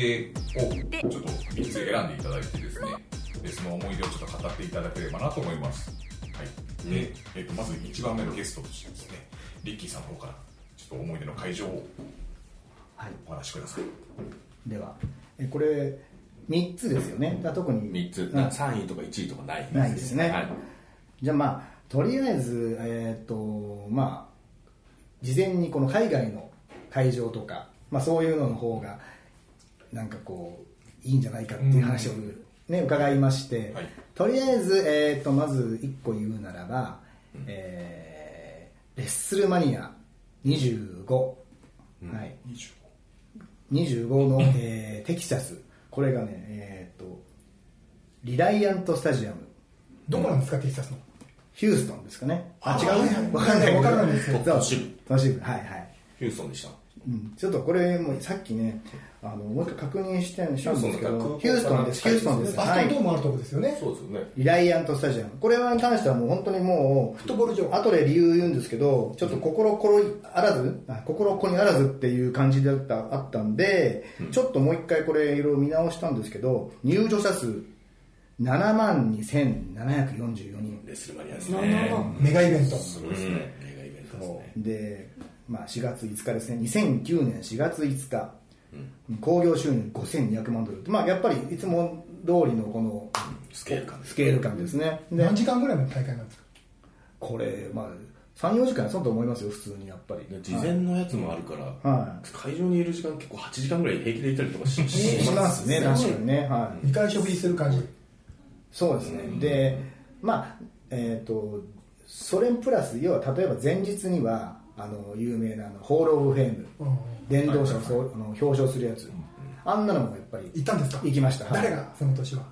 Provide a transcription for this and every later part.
出をちょっと3つ選んでいただいてですね。でその思い出をちょっと語っていただければなと思います、はい。でえっとまず1番目のゲストとしてですねリッキーさんの方からちょっと思い出の会場をはい。お話しください。ではえこれ3つですよね。だから特に3つ、うん。3位とか1位とかないないですね、はい。じゃあまあとりあえずえっ、とまあ事前にこの海外の会場とか、まあ、そういうのの方がなんかこういいんじゃないかっていう話を、ね伺いまして、はい。とりあえず、えー、とまず1個言うならば、えーレッスルマニア25、はい、25の、えーテキサス。これがねえっ、とリライアントスタジアム。どこなんですか、テキサスの？ヒューストンですかね。あ違はいうわかんない。けどわからないですよそう。都市部都市部はいはい。ヒューストンでしたうん。ちょっとこれもさっきねあのもう一回確認したんですけどヒヒューストンです。ヒューストンです。バスはい。トンドームあるとこですよね。そうですよね。リライアントスタジアム。これはに関してはもう本当にもうフットボール場。後で理由言うんですけどちょっと心こりあらずあ心こにあらずっていう感じだったあったんで、ちょっともう一回これいろいろ見直したんですけど入場者数7万2744人。レスルマニアですまあねメガイベント。そうですね。メガイベントですね。で、まあ、4月5日ですね。2009年4月5日。興行収入5200万ドル。って、まあ、やっぱりいつも通りのこのスケール感。スケール感ですね。で何時間ぐらいの大会なんですか？これ、まあ、34時間そうと思いますよ普通にやっぱり。で事前のやつもあるから、は会場にいる時間結構8時間ぐらい平気でいたりとかしい しますね確かにねはい。2回食事する感じ。そうですね、で、まあ、えっ、と、それプラス、要は例えば前日には、あの、有名なあのホール・オブ・フェーム、うん殿堂者をそうあの表彰するやつ、あんなのもやっぱり行ったんですか？行きました。はい誰がその年は？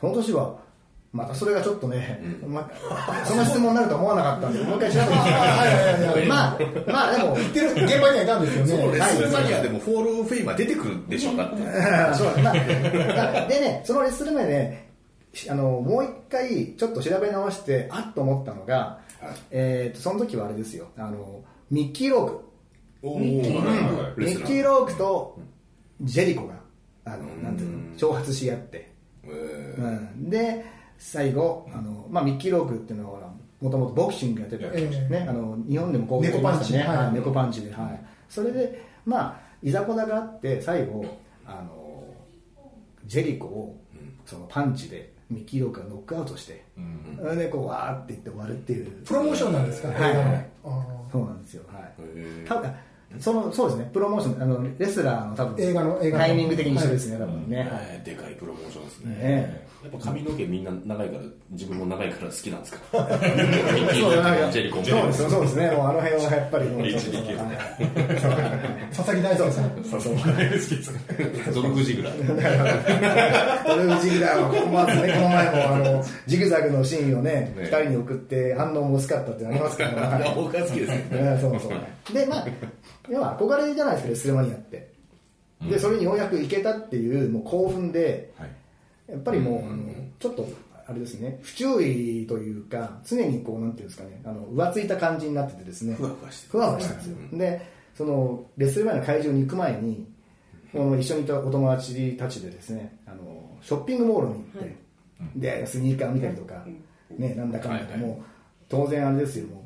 その年は、またそれがちょっとね、まその質問になるとは思わなかったんで、もう一回調べてみ はいはいはいはい。まあ、まあでも、行ってる現場にはいたんですよね。そうレスルマニアでもホール・オブ・フェイマー出てくるでしょうかって。そうまあ、でね、そのレッスル前ね、あのもう一回ちょっと調べ直して、あっと思ったのが、えー、とその時はあれですよ、あのミッキー・ローク、おミッキー・ローク。とジェリコが、あのなんていうの、挑発し合って、えうん、で、最後、あのまあ、ミッキー・ロークっていうのは、もともとボクシングやってた、ええね、あの日本でもこう猫パンチね、はいはい猫パンチで、はい、それで、まあ、いざこざがあって、最後、あのジェリコをそのパンチでミッキー・ロがノックアウトして、それでこうわーって言って終わるっていう、プロモーションなんですか？はい。映画のはい。あそうなんですよ、はい。ただそのそうですね、プロモーション、あのレスラーの多分映画の映画の。タイミング的に一緒ですね、多分ね。はい。えーでかいプロモーションですね。ねやっぱ髪の毛みんな長いから自分も長いから好きなんですか？ミそうですね、もうあの辺はやっぱりもう、リーチできるはいー佐々木大輔さん。そうそう。ゾルフジグラドルフジグラーは、まずね、この前もあの、ジグザグのシーンをね、ね。二人に送って反応も薄かったってありますからね。僕が好きですね。ねそうそう。で、まあ、要は憧れじゃないですか、レスルマニアって。で、それにようやく行けたっていう、もう興奮で、はいやっぱりもう、あのちょっと、あれですね、不注意というか、常にこう、なんていうんですかね、あの、浮ついた感じになっててですね、ふわふわしてる。ふわふわしてる。ん。ですよ。で、その、レッスル前の会場に行く前に、この一緒にいたお友達たちでですね、あの、ショッピングモールに行って、で、スニーカー見たりとか、ね、なんだかんだで、もう、当然あれですよ、もう、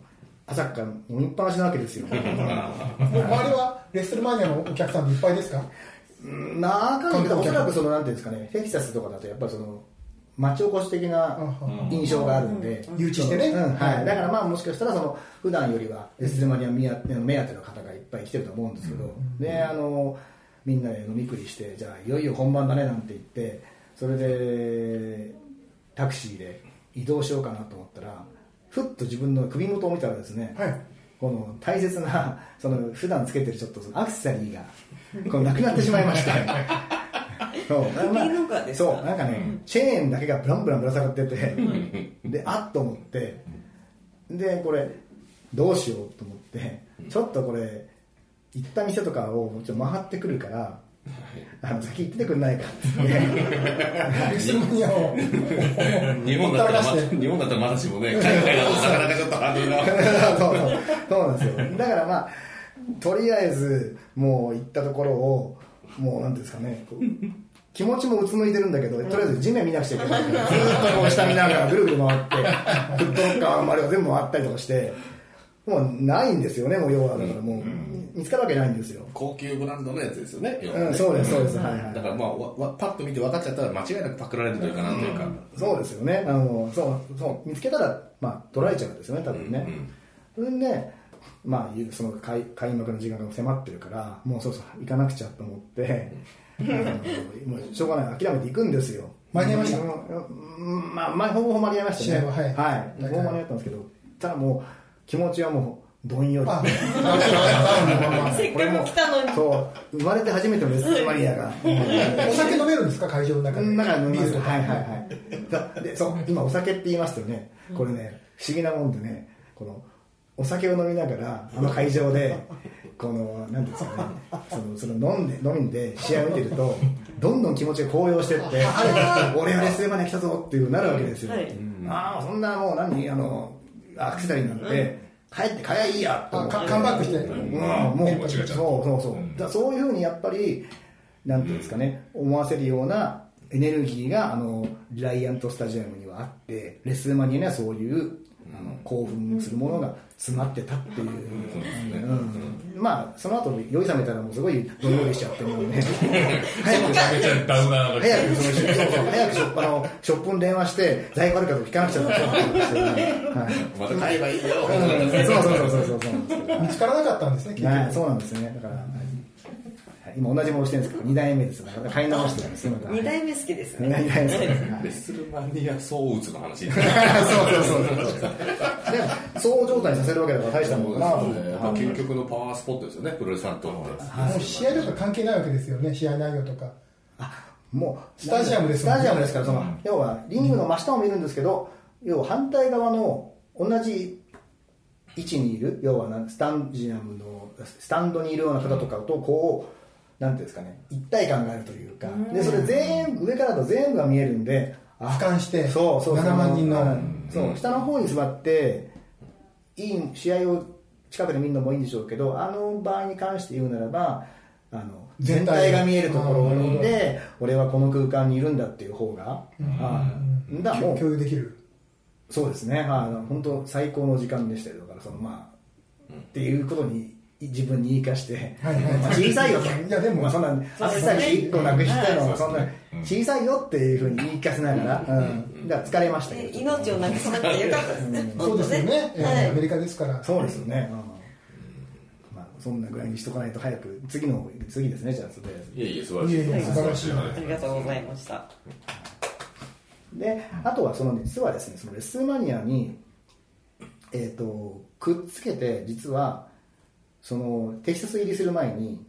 朝から飲みっぱなしなわけですよ。もう周りはレッスルマニアのお客さんでいっぱいですか？な。かなかおそらくそのなんていうんですかね。テキサスとかだとやっぱりその町おこし的な印象があるんで、誘致してね。うん。はい、だからまあもしかしたらその普段よりはレスルマニア目当て目当ての方がいっぱい来てると思うんですけど、であのみんなで飲み食いしてじゃあいよいよ本番だねなんて言ってそれでタクシーで移動しようかなと思ったらふっと自分の首元を見たらですね、はい。この大切なその普段つけてるちょっとそのアクセサリーが こうなくなってしまいまして そう。首のか？そう。なんかね、チェーンだけがブランブランぶら下がっててであっと思ってでこれどうしようと思ってちょっとこれ行った店とかをちょっと回ってくるからあの先行っててくんないかって言ってレスルマニアを日本だったら日本だったらまだしもね海外だとなかなかちょっとハードルがそうそうそうなんですよだからまあとりあえずもう行ったところをもうなんていうんですかね気持ちもうつむいてるんだけど、とりあえず地面見なくちゃいけないから、ずーっとこう下見ながらぐるぐる回って、フットロッカーの周りを全部回ったりとかして、もうないんですよね、もう要は。だからもう、見つかるわけないんですよ。高級ブランドのやつですよね。うん、そうです、そうです。はいはいだ。からまあ、わわパッと見て分かっちゃったら間違いなくパクられるというかなんというか。そうですよね。あの、そう、そう、見つけたら、まあ、取られちゃうんですよね、多分ね。それでね、まあ、その開開幕の時間が迫ってるから、もうそうそう、行かなくちゃと思って、もうしょうがない、諦めて行くんですよ。間に合いました？うん。まあ、まあ、ほぼほぼ間に合いましたね。ははい。はい。ほぼ間に合ったんですけど、ただもう、気持ちはもう、どんより。あ せっかく来たのに。そう、生まれて初めてのレストマニアが。お酒飲めるんですか？会場の中で。中で飲みますはいはいはい。だでそう。今お酒って言いましたよね。これね不思議なもんでねこのお酒を飲みながらあの会場でこのなんていうんですかねそのその飲んで飲んで試合を見てるとどんどん気持ちが高揚してって俺はレストマニア来たぞっていうなるわけですよ、はい。ああそんなもう何あのアクセサリーなんて帰って買えばいいやとカカムバックして。うん、もうそうそうそう、うん。だそういうふうにやっぱりなんていうんですかね、思わせるようなエネルギーがあのジャイアントスタジアムにはあってレスマニアにはそういうあの興奮するものが詰まってたっていう、うんまあその後酔い冷めたらもうすごいどんよりしちゃってもうね早くめちゃめちゃダウナーが早くそのショップあのショップに電話して在庫あるかと聞かなくちゃって思ってたんですよね、はいまた買えばいいよ。うんそうそうそうそうそう見つからなかったんですね結はい、局そうなんですね。だから、はい今同じものしてるんですけど、2代目です。だから買い直してるんですよ、また。二代目好きですね。二代目ですね。はいレスルマニアソーウツの話。そうそうそうそう。でも、そう状態にさせるわけだから大したもんだなと思って。究極のパワースポットですよね、プロレスさんと。もう試合とか関係ないわけですよね試合内容とかもう、スタジアムですスタジアムですから、その、要は、リングの真下を見るんですけど、要は反対側の同じ位置にいる、要はなスタジアムの、スタンドにいるような方とかと、こう、なんていうんですかね、一体感があるというか、で、それ全部、上からだと全部が見えるんで、あ俯瞰してそうそうそう。7万人のうん。そう下の方に座っていい試合を近くで見るのもいいんでしょうけどあの場合に関して言うならばあの全全体体が見えるところで俺はこの空間にいるんだっていう方が、はいだもう共有できる。そうですね、あの本当最高の時間でしたよ。だからそのまあ、っていうことに自分に言い聞かして、はいはい。まあ小さいよと。いやでもまあ、そんなアクセサリー1個なくしてのそんな小さいよっていうふうに言い聞かせながら、うん、だ疲れましたけど。命をなくさなくてよかったですね。そうですよね、アメリカですから。そうですよね、うん。まあ、そんなぐらいにしとかないと早く次の次ですねじゃあとりあえずいえいえ、素晴らしい。素晴らしいありがとうございました。であとはその実はですねそのレスマニアに、えー、とくっつけて実はそのテキサス入りする前に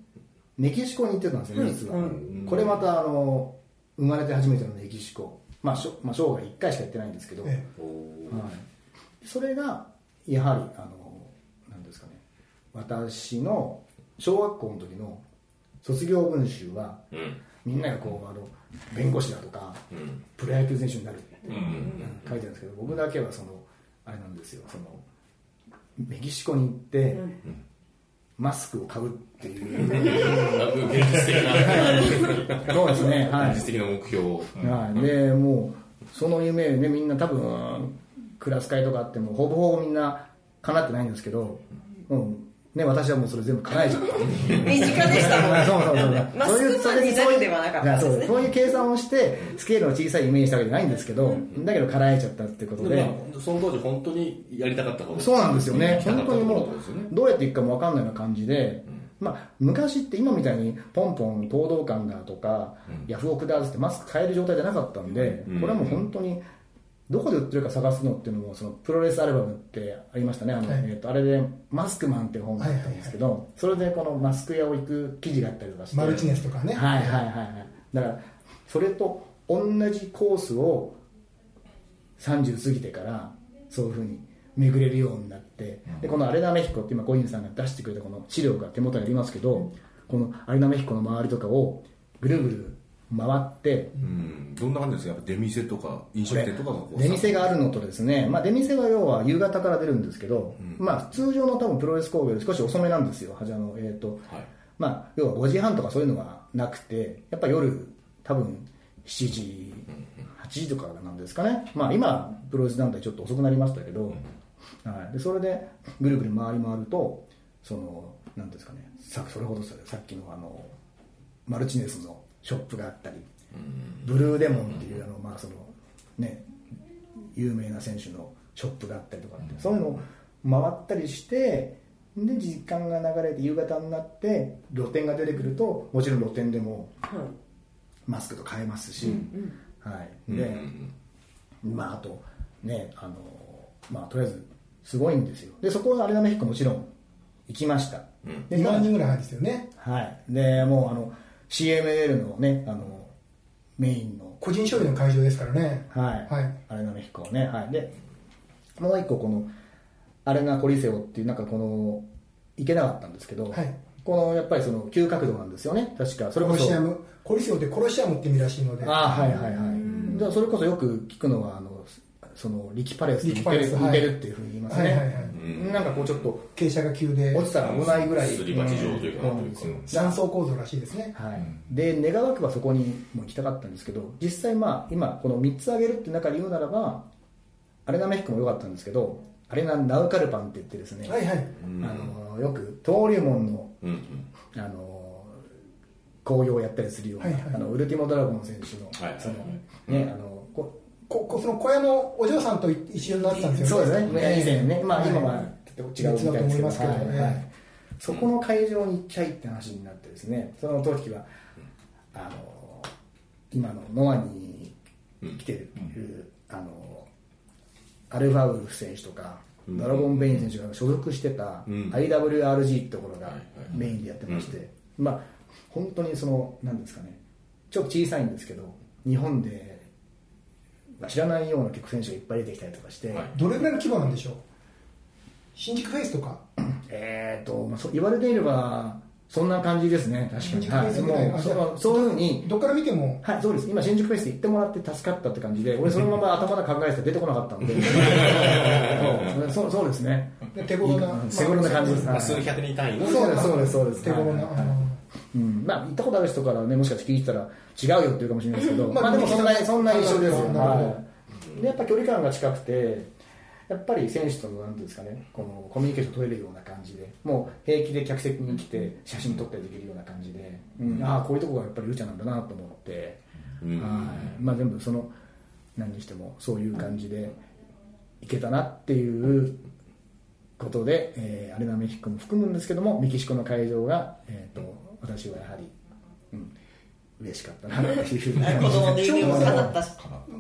メキシコに行ってたんですよね実は、これまたあの生まれて初めてのメキシコ。まあしょまあ、生涯1回しか行ってないんですけど、えはい、それがやはりあのなんですかね。私の小学校の時の卒業文集は、うん。みんながこうあの弁護士だとか、うん。プロ野球選手になる。って、うん。書いてあるんですけど僕だけはそのあれなんですよ。そのメキシコに行って、マスクを買うっていう現実的な、そうですねはい現実的な目標。はい、でもうその夢ねみんな多分クラス会とかあってもほぼほぼみんな叶ってないんですけど、うんね、私はもうそれ全部叶えちゃった。身近でしたもんね。そうそうそうマスクマンになるではなかったですね。そうそういう計算をしてスケールの小さいイメージしたわけじゃないんですけどだけど叶えちゃったってことで、その当時本当にやりたかったこと。そうなんですよね。本当にもことですよね。うどうやっていくかも分かんないような感じで、まあ、昔って今みたいにポンポン東道館だとか、ヤフオクだってマスク買える状態じゃなかったんで、うん。これはもう本当にどこで売ってるか探すのっていうのもそのプロレスアルバムってありましたね。あの、はい。えー、とあれで「マスクマン」っていう本があったんですけど、それでこのマスク屋を行く記事があったりとかして。マルチネスとかね、はいはいはいはい。だからそれと同じコースを30過ぎてからそういうふうに巡れるようになってでこのアレナメヒコって今小泉さんが出してくれたこの資料が手元にありますけどこのアレナメヒコの周りとかをぐるぐる回って、うん。どんな感じですか？やっぱ出店とか飲食店とかが出店があるのとですね、まあ、出店は要は夕方から出るんですけど、まあ、通常の多分プロレス工業より少し遅めなんですよ、はじあのえーと。はい。まあ、要は5時半とかそういうのがなくて、やっぱ夜、多分7時、8時とかなんですかね、まあ、今、プロレス団体ちょっと遅くなりましたけど、はい、でそれでぐるぐる回り回ると、そのなんていうんですかね、さそれほどささっきのあのマルチネスのショップがあったり、ブルーデモンっていうあの、まあそのね、有名な選手のショップがあったりとかって、そういうのを回ったりしてで時間が流れて夕方になって露店が出てくるともちろん露店でもマスクと買えますし、はい。でまあ、あとねあの、まあ、とりあえずすごいんですよ。でそこはアレナメヒコもちろん行きました、で2万人ぐらいですよね。はい、でもうあの CML のねあのメインの個人商品の会場ですからね。はい、はい。アレナメヒコね、はい、でもう一個このアレナコリセオっていうなんかこの行けなかったんですけど、はい。このやっぱりその急角度なんですよね。確か。それこそ。コロシアム。コリシオってコロシアムって意味らしいので。ああはいはいはい。だそれこそよく聞くのはあのそのリキパレスに似てる,、似てるっていうふうに言いますね、はいはいはいなんかこうちょっと傾斜が急で落ちたら危ないぐらい。すり鉢状というか断層構造らしいですね。はい、で願わくばそこにも行きたかったんですけど実際まあ今この3つ挙げるって中で言うならばアレナメヒコも良かったんですけどアレナナウカルパンって言ってですね、はいはい。あのよく登竜門のうんうん。あの興行をやったりするような、はいはい。あのウルティモドラゴン選手の、はいはいはい。そのね、あのこここその小屋のお嬢さんと一緒になってたんですよね。そうですね、以前ね、まあ、はい。今は違うみたいですけど、別だと思いますけどはい。ねはい。そこの会場に行っちゃいって話になってですね、その時は、あの今のノアに来てる、あのアルファウルフ選手とか、ドラゴンベイン選手が所属してたうん。IWRG ってところがメインでやってまして、まあ、本当にその、なんですかね、ちょっと小さいんですけど、日本で、まあ知らないような結構選手がいっぱい出てきたりとかして、はい。どれぐらいの規模なんでしょう？新宿フェイスとか？えーとまあ、そう言われていればそんな感じですね。確かに、はい、もうあじゃあそそういうふうにどっから見ても？はいそうです。今新宿フェイスで行ってもらって助かったって感じで俺そのまま頭で考えてたら出てこなかったので。そうそうですね。で手頃なうん手頃な感じです、はい。まあ数百人単位。のそうですそうですそうです。手頃な、はいはいうんまあ、行ったことある人からねもしかして聞いてたら違うよって言うかもしれないですけど、まあまあ、でもそんなそんな印象ですよ、はい、でやっぱ距離感が近くてやっぱり選手とのなんていうんですかねこのコミュニケーション取れるような感じでもう平気で客席に来て写真撮ったりできるような感じで、うんああこういうとこがやっぱりルチャなんだなと思って、うん。はい。まあ、全部その何にしてもそういう感じでいけたなっていうことで、えーアレナメヒコも含むんですけどもメキシコの会場が、えー、と私はやはり、うん、嬉しかったなっていうふうに子供の夢も叶った。し。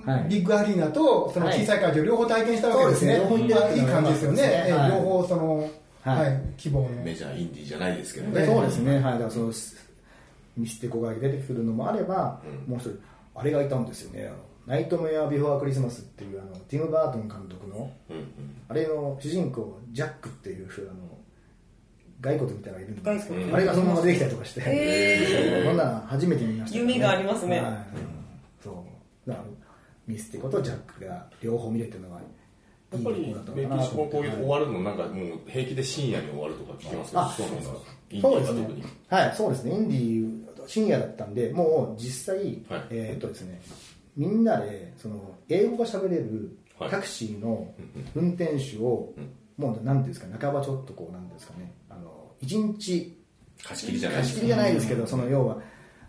はい。ビッグアリーナとその小さい会場両方体験したわけですね、そうですね。両方行ってるまあいい感じですよね、両方その、ははいい規模の。メジャーインディーじゃないですけどでね。そうですね、はい、だからそのミスティコが出てくるのもあれば、もう一人、あれがいたんですよね、ナイトメア・ビフォー・クリスマスっていうあのティム・バートン監督の、うんうん。あれの主人公、ジャックっていうあの骸骨みたいなのがいるんですけど、骸骨。あれがそのまま出てきたりとかして、へそんなの初めて見ました、夢がありますね。はい。そう。だからミスティコとジャックが両方見れてるのがやっぱりいいことだメキシコこういう終わるのなんかもう平気で深夜に終わるとか聞きますけどあそうなんですか？インディそうですね。ーは特に。はい、そうですね。インディー深夜だったんで、もう実際、はい。えーっとですね、みんなでその英語が喋れるはいタクシーの運転手を、もうなんていうんですか、半ばちょっとこうなんですかね、一日貸し切りじゃない貸し切りじゃないですけど、その要は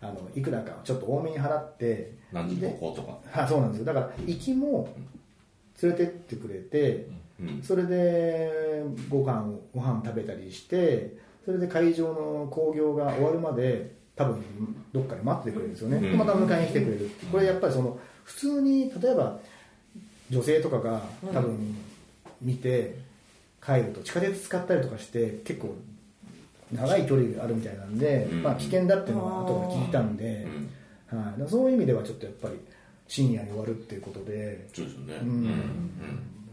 あのいくらかちょっと多めに払って、何時でこことか。はい、そうなんですよ。だから行きも連れてってくれて。うんそれでご飯をご飯食べたりしてそれで会場の興行が終わるまで多分どっかで待っててくれるんですよね、うん。でまた迎えに来てくれる。これやっぱりその普通に例えば女性とかが多分見て帰ると地下鉄使ったりとかして結構長い距離があるみたいなんで、うん。まあ、危険だっていうのは後で聞いたんで、はい、そういう意味ではちょっとやっぱり深夜に終わるっていうことで、そうですよね。うん。うん。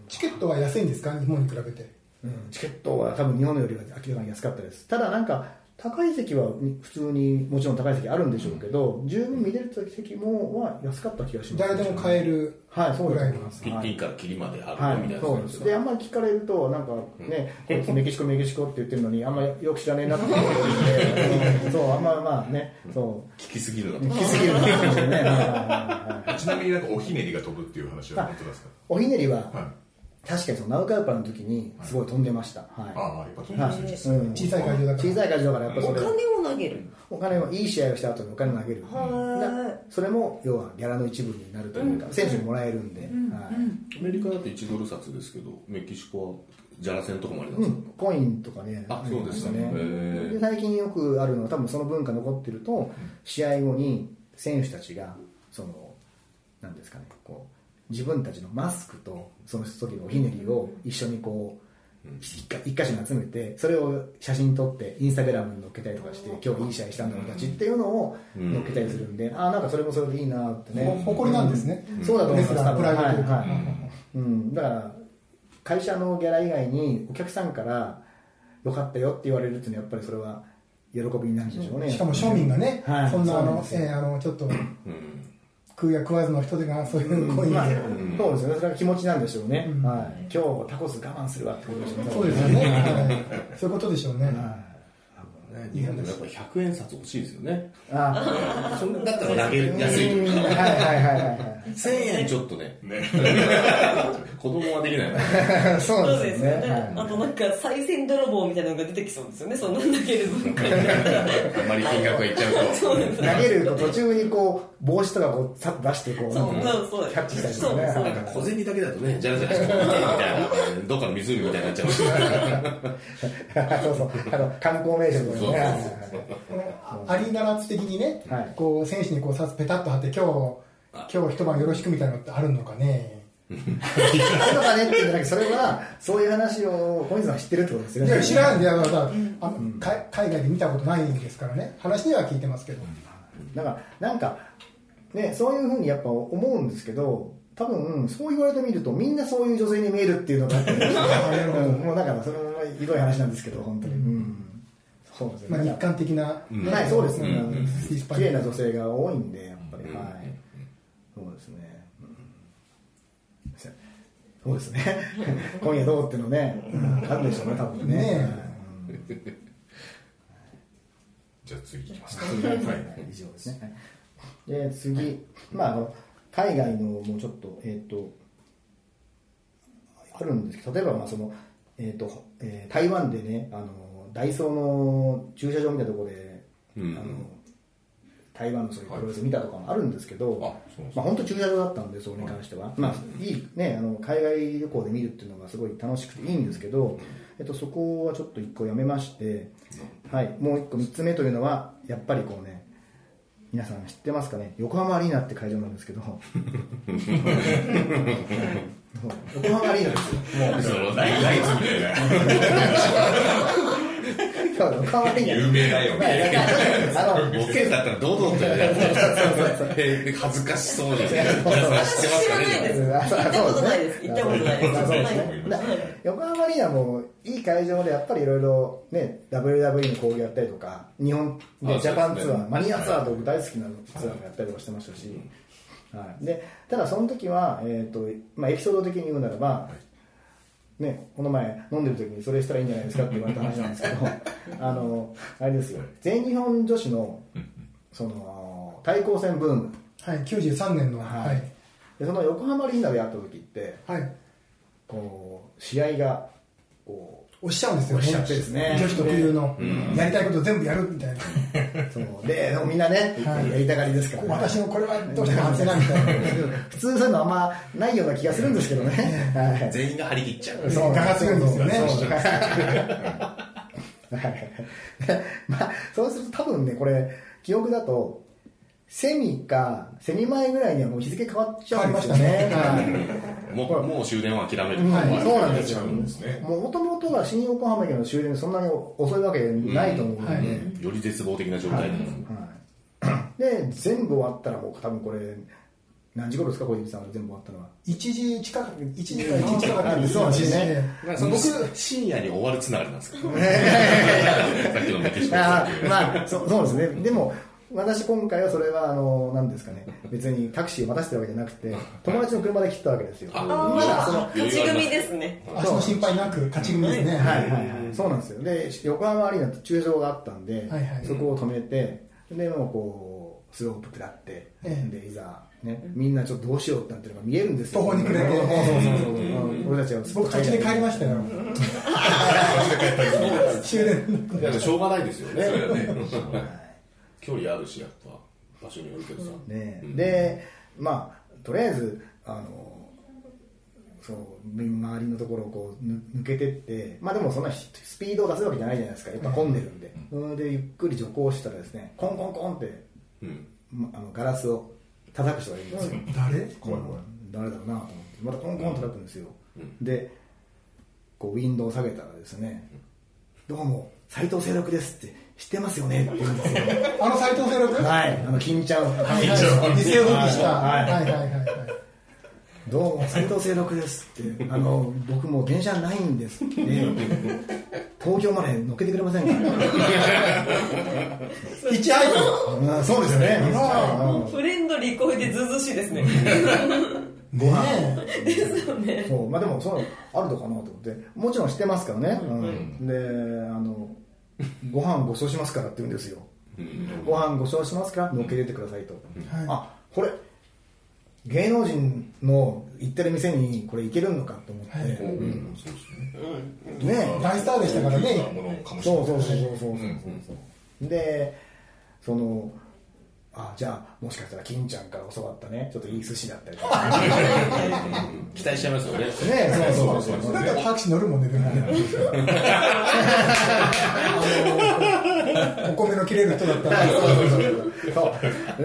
チケットは安いんですか？日本に比べて。うん。チケットは多分日本よりは明らかに安かったです。ただなんか高い席は普通にもちろん高い席あるんでしょうけど、十分見れる席もは安かった気がします、誰でも買えるはい、そうですぐらいのピッピンからキリまであはいるみたいなそうです。であんまり聞かれるとなんかね、こいつメキシコメキシコって言ってるのにあんまりよく知らねえなって思って。う んそうあんままあねそう。聞きすぎるなと。聞きすぎるなってねはいはいはいはいちなみになんかおひねりが飛ぶっていう話は本当ですか？おひねりははい確かにそのナウカウパの時にすごい飛んでました、はい。ああやっぱ飛ぶんはいですねうん。小さい会場だから。小さい会場だからやっぱおそれ。金を投げる。お金をいい試合をした後にお金を投げる。それも要はギャラの一部になるというか、選手にもらえるんで、はい。アメリカだと1ドル札ですけどメキシコはジャラセンとかもありますうん、コインとかね。あそうですかねで最近よくあるのは多分その文化残ってると試合後に選手たちがそのなんですかねこう自分たちのマスクとその時のおひねりを一緒にこう一か一箇所に集めてそれを写真撮ってインスタグラムに載っけたりとかして今日いい試合したんだ俺たちっていうのを載っけたりするんで、ああなんかそれもそれでいいなってね。ほ誇りなんですね。そうだと思いますはいはい。うん、だから会社のギャラ以外にお客さんから良かったよって言われるっていうのはやっぱりそれは喜びになるんでしょうね。しかも庶民がね、はい。そんなあのえーあのちょっとうん食うや食わずの人がそういうコインまあで、そうですよね。それは気持ちなんでしょうね、はい、今日タコス我慢するわってことでしょうね。そうですよね、はい。そういうことでしょうね、ね日本でもやっぱり100円札欲しいですよね。あそれだったら投げやすいうん。はいはいはいはい1000円ちょっとね。ね。子供はできない。なはいそうですね。あとなんか、再銭泥棒みたいなのが出てきそうですよね。そんなんだけれど。あんまり金額がいっちゃうと。はい。投げると途中にこう帽子とかこうさっと出してこうそうなんかそうそうキャッチしたりとかね。そうそう。はいなんか小銭だけだとねじゃらじゃらしてみたいな。どっかの湖みたいになっちゃう。しそうそう。あの観光名所とかね。アリーナラッツ的にね、はい。こう選手にこうさペタッと貼って今日今日一晩よろしくみたいなのってあるのかね？あるのかねっていうんじゃなくてそれはそういう話を小水さんは知ってるってことですよね。いや知らんであのさあ海外で見たことないんですからね。話には聞いてますけど、だからなんかねそういうふうにやっぱ思うんですけど多分そう言われてみるとみんなそういう女性に見えるっていうのがあって、うん、もうだからそれはひどい話なんですけど本当に、うん、そうですまあ、ね日韓的な、うんはいそうですね、綺麗な女性が多いんでやっぱり、はいそうですね、うん。そうですね。今夜どうっていうのね、うんあるでしょうね多分ね。じゃあ次いきますか。はい、以上ですね。で次、まあ、あの海外のもうちょっと,、えー、とあるんですけど例えばまあその、えーとえー台湾でねあのダイソーの駐車場みたいなところで、うん。あの台湾のそういうプロレス見たとかもあるんですけど、あそうですまあ、本当駐車場だったんでそれに関しては、まあいいね、あの海外旅行で見るっていうのがすごい楽しくていいんですけど、えっと、そこはちょっと一個やめまして、はい、もう一個三つ目というのはやっぱりこうね皆さん知ってますかね？横浜アリーナって会場なんですけど。横浜アリーナですよ。もうみたいなそう横浜アリーナ有名だよ。まあね あのボケだったら堂々とやる恥ずかしそうに皆さん知ってます行ったことないです。行ったことない。です横浜アリーナもいい会場でやっぱりいろいろね WWE の講義やったりとか日本であジャパンツアー、マニアツアーと僕大好きなツアーもやったりとかしてましたし、はい、でただその時は、えーとまあ、エピソード的に言うならば、ね、この前飲んでる時にそれしたらいいんじゃないですかって言われた話なんですけど あのあれですよ。全日本女子のその対抗戦ブーム。はい、93年の、ははい。いでその横浜アリーナでやった時ってはい、こう試合がこおっしゃるんですよね。おっしゃってですね。女子特有の、やりたいこと全部やるみたいな、うそう。ででもみんなね、はい。やりたがりですから、ね、私のこれはどうしても外せないみたいな普通そういうのあんまないような気がするんですけどね、はい。全員が張り切っちゃう。そう。我が強いんですよね。まあそうすると多分ねこれ記憶だとセミかセミ前ぐらいにはもう日付変わっちゃうんですよね。もうもう終電は諦める、はい。そうなんですよ。もともとは新横浜駅の終電そんなに遅いわけないと思うので、はい。より絶望的な状態に、はい、で全部終わったらもう多分これ何時頃ですか小泉さんが全部終わったのは。1時近く1時か1時近くあそうなんですね。なんかその深夜に終わるつながりなんですか？さっきのメキシコまあそそうですね。でも私今回はそれはあの何ですかね。別にタクシーを待たせてるわけじゃなくて 友達の車で来たわけですよ。あまだそのああ、勝ち組ですね。足の心配なく勝ち組ですね、はい。はいはい、そうなんですよ。で横浜アリーナって駐車場があったんで、はいはいそこを止めてでもうこうスロープ下って、えでいざねみんなちょっとどうしようってなってるのが見えるんですよ。途方に暮れて。そうそうそうそう。うん俺たちは僕途中で帰りましたよ。終電しょうがないですよね距離あるしやっぱ場所によるけどさ。ねうん。でまあとりあえずあのそう周りのところをこうぬ抜けてってまあでもそんなスピードを出せるわけじゃないじゃないですか。やっぱ混んでるんで、うん、でゆっくり徐行したらですねコンコンコンってうん。まあのガラスを叩く人がいるんですよ、誰？怖い怖い。誰だろうなと思って。またコンコン叩くんですよ、うん。でこうウィンドウを下げたらですね「どうも斉藤清六です」って知ってますよねって言うんですよあの斎藤清六？はいあの金ちゃん。はいはい。偽装復帰した。はい。はいはいどう？も斉藤清六ですって。あの僕もう電車ないんですって東京まで乗っけてくれませんか？ヒッチハイクうんそうですよね。うん。フレンドリー声でずうずうしいですね。ご飯。ですよね。そう。まあでもそういうのあるのかなと思って。もちろん知ってますからね、うん。であのご飯ご馳走しますからって言うんですよ。ご飯ご馳走しますから乗っけててくださいと、はいあこれ芸能人の行ってる店にこれ行けるのかと思って、はい。うん。そうですね。ね大スターでしたからね。そうそうそうそう。そうそうでそのあじゃあもしかしたら金ちゃんから教わったね。ちょっといい寿司だったりとか。ね 期待しちゃいますよね。そうそうそうそう。だってタクシー乗るもんねでもね。お米の切れる人だったら。そう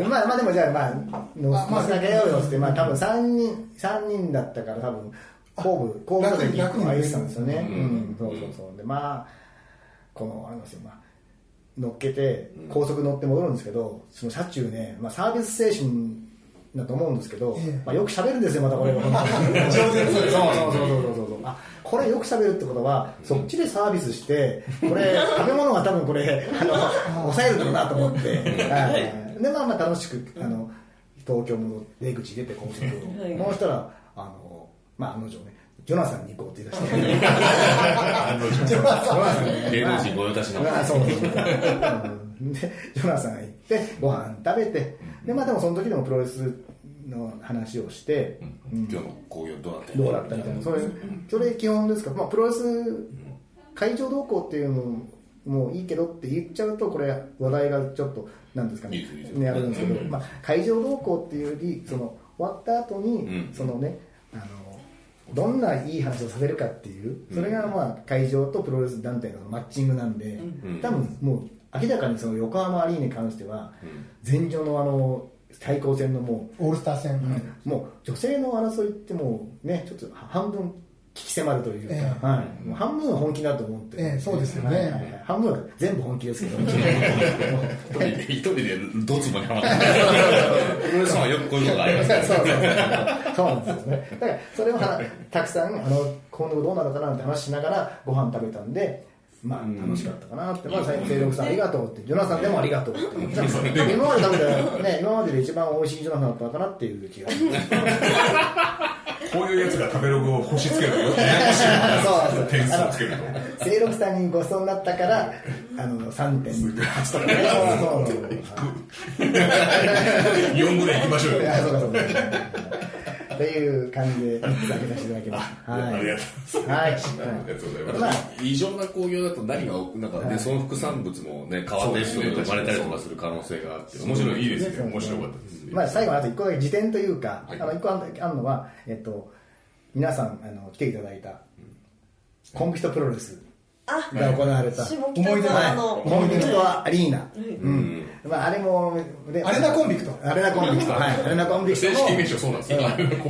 まあまあでもじゃあまあ乗せてあげようよってまあ多分3人三人だったから多分後部後部楽でに楽に空いてたんですよね。ううんん。そうそうそう。でまあこのあれですよ。まあ乗っけて高速乗って戻るんですけどその車中ねまあサービス精神だと思うんですけど、ええ。まあ、よく喋るんですよまたこれ。そうそうそうそうそうそうあこれよく喋るってことはそっちでサービスしてこれ食べ物が多分これあの抑えるんだろうなと思って、はい。でまあまあ楽しくあの東京戻って出口出て高速を、はい。もうしたらあのまあ案の定ねジョナサンに行こうって言い出して。ジョナサン。ね芸能人御用達の。あそうそうそう。うん。でジョナサン行ってご飯食べて。でまあでもその時でもプロレスの話をして、うん。今日の興行どうだった？どうだったみたいな。それそれ基本ですか？ら、まあ、プロレス会場動向っていうのもいいけどって言っちゃうとこれ話題がちょっとなんですかねねあるんですけど、まあ、会場動向っていうよりその終わった後に、うん。そのねどんないい話をさせるかっていうそれがまあ会場とプロレス団体のマッチングなんで、ん。多分もう明らかにその横浜アリーナに関しては、前場のあの対抗戦のもうオールスター戦、もう女性の争いってもうねちょっと半分聞き迫るというか、ええ。はい、もう半分は本気だと思ってる。ええそうですよね。はいはい。はい半分は全部本気ですけど。一人でドツボにはまってプロレスファンはよくこういうことがありますね。そうそうそう。そうなんですよね。だからそれをはたくさんあの今後どうなのかなって話しながらご飯食べたんでまあ楽しかったかなって、まあ、清六さんありがとうって、ジョナサンでもありがとうって、今まで食べた、ね、今までで一番美味しいジョナサンだったかなっていう気がします。こういうやつが食べログを星つけるとややこしいそうそう点数をつけると 清六さんにごちそうになったから、あの、3.8とかね。そうそうそう。4ぐらい行きましょうよ いやそうかそうか。っていう感じで3つ開けさせていただきました。はい。ありがとうございます。はい。ありがとうございます。まあ、異常な興行だと何がなんかねその副産物もね変わってる人が生まれたりとかする可能性があって面白いいいですね。面白かったです。まあ、最後にあと1個だけ辞典というか、はい。あの1個あるのは、えっと、皆さんあの来ていただいた、コンビストプロレス。あ、が行われた。思い出の思い出はアリーナ、うん。まあ、あれもアレナコンビクト。アレナコンビクト。はい。アレナコンビクト正式名称そうなんです今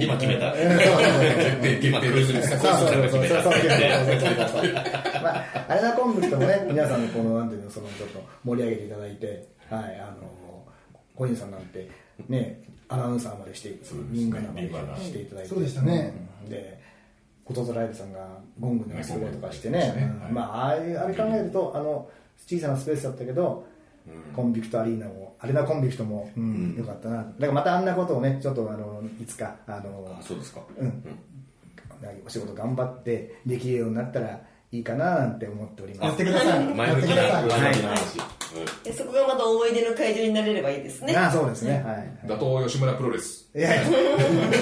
今決めた。今プロレスにそう。そうそうそう。そうまあアレナコンビクトもね皆さんのこのなんていうのそのちょっと盛り上げていただいてはいあの小西さんなんてねアナウンサーまでして、民家までしていただいて、そうでしたね。で、ことぞライブさんがゴングのやつとかしてね。ゴングのやつねうんまああれ考えるとあの小さなスペースだったけどコンビクトアリーナもアレナコンビクトも、うんよかったな。だからまたあんなことをねちょっとあのいつかあのあそうですか。うん。お仕事頑張ってできるようになったらいいかななんて思っております。やってください。前向きな話。でそこがまた思い出の会場になれればいいですね。ああそうですね、はい。打倒吉村プロレス。いやい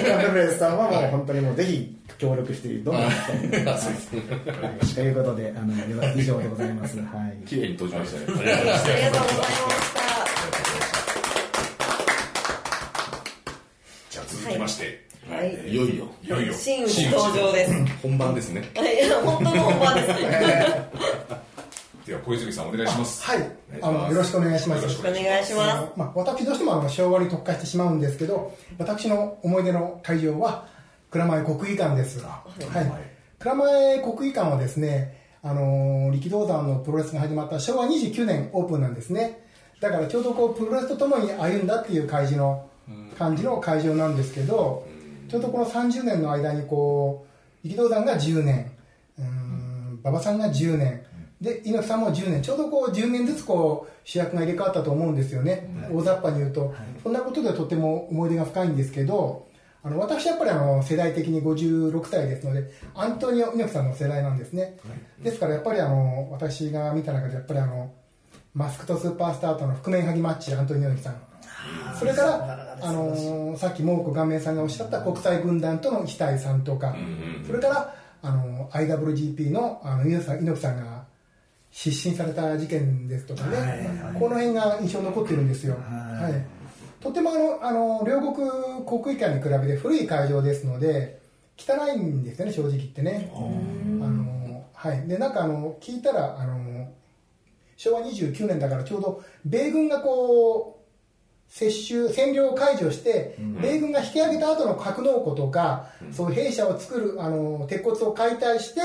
やプロレスさんはもう本当にもうぜひ協力してどんどんうん あそう。ですねはい。ということであの以上でございます。はい。綺麗に閉じましたね。ありがとうございますありがとうございまじゃあ続きまして、した。はい。いよいよ。いよいよ。真打ち登場です。本番ですね。はい、いや本当の本番です。ね。では小泉さんお願いします。はい。あのよろしくお願いします。よろしくお願いしまあのまあ、私どうしてもあの昭和に特化してしまうんですけど私の思い出の会場は蔵前国技館です、はい、蔵前国技館はですね、あのー力道山のプロレスが始まった昭和29年オープンなんですね。だからちょうどこうプロレスとともに歩んだっていう会場の感じの会場なんですけどちょうどこの30年の間にこう力道山が10年うーん馬場さんが10年で猪木さんも10年。ちょうどこう10年ずつこう主役が入れ替わったと思うんですよね、大雑把に言うと、そんなことでとても思い出が深いんですけどあの私やっぱりあの世代的に56歳ですのでアントニオ猪木さんの世代なんですね、ですからやっぱりあの私が見た中でやっぱりあのマスクとスーパースターとの覆面はぎマッチアントニオ猪木さんそれから、あのーさっき猛虎顔面さんがおっしゃった国際軍団との非対さんとか、それから、あのー IWGP のあの猪木さん猪木さんが失神された事件ですとかね、この辺が印象に残ってるんですよ。はい。とてもあのあの両国国技館に比べて古い会場ですので汚いんですよね正直言ってね。あのはい。でなんかあの聞いたらあの昭和29年だからちょうど米軍がこう接種占領を解除して、米軍が引き上げた後の格納庫とか、そういう兵舎を作るあの鉄骨を解体して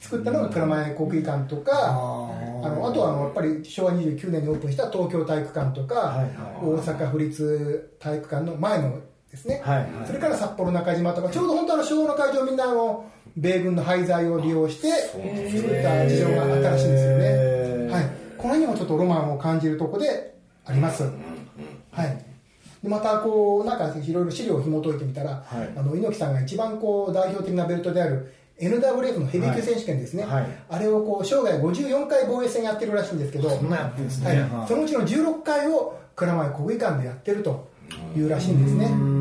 作ったのが蔵前国技館とか、あのあとはあのやっぱり昭和29年にオープンした東京体育館とか、大阪府立体育館の前のですね、それから札幌中島とかちょうど本当あの昭和の会場みんなあの米軍の廃材を利用して作った事情があったらしいんですよね、はい、この辺にもちょっとロマンを感じるところであります、はい。でまたこうなんかいろいろ資料を紐解いてみたら、はい。あの猪木さんが一番こう代表的なベルトである NWF のヘビー級選手権ですね、はい。はいあれをこう生涯54回防衛戦やってるらしいんですけどそはい。はい。そのうちの16回を蔵前国技館でやってるというらしいんですね。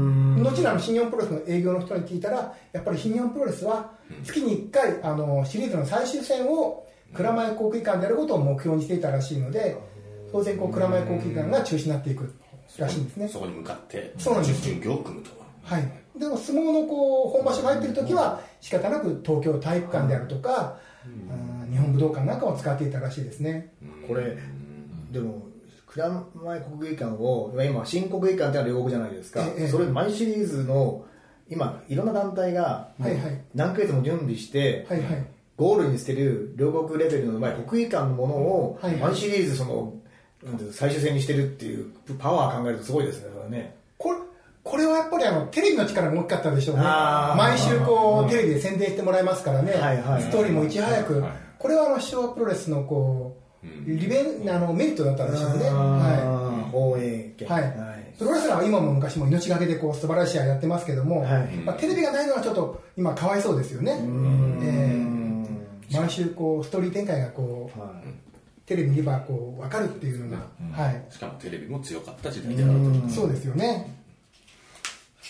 後の新日本プロレスの営業の人に聞いたらやっぱり新日本プロレスは月に1回あのシリーズの最終戦を蔵前国技館でやることを目標にしていたらしいので当然こう蔵前国技館が中止になっていくらしいんですね。そこに向かってそうなんです準備を組むと。はい、でも相撲のこう本場所が入ってる時は仕方なく東京体育館であるとか、うん。日本武道館なんかを使っていたらしいですね、これでも蔵前国技館を今新国技館ってのは両国じゃないですか、ええそれ毎シリーズの今いろんな団体が何ヶ月も準備して、はいはい。ゴールに捨てる両国レベルの前国技館のものを毎シリーズその最終戦にしてるっていうパワー考えるとすごいですねそれはね。これこれはやっぱりあのテレビの力が大きかったでしょうね。毎週こうテレビで宣伝してもらえますからね、はいはいストーリーもいち早く、はいこれはあの昭和プロレスのこう、利便あのメリットだったでしょうね、はあー。放映権。い。はい。プロレスラーは今も昔も命がけでこう素晴らしい試合やってますけども、はい。まあ、テレビがないのはちょっと今かわいそうですよね、えー。毎週こうストーリー展開がこうはいテレビ見ればこう分かるっていうのが、はい、しかもテレビも強かった時代であると。そうですよね。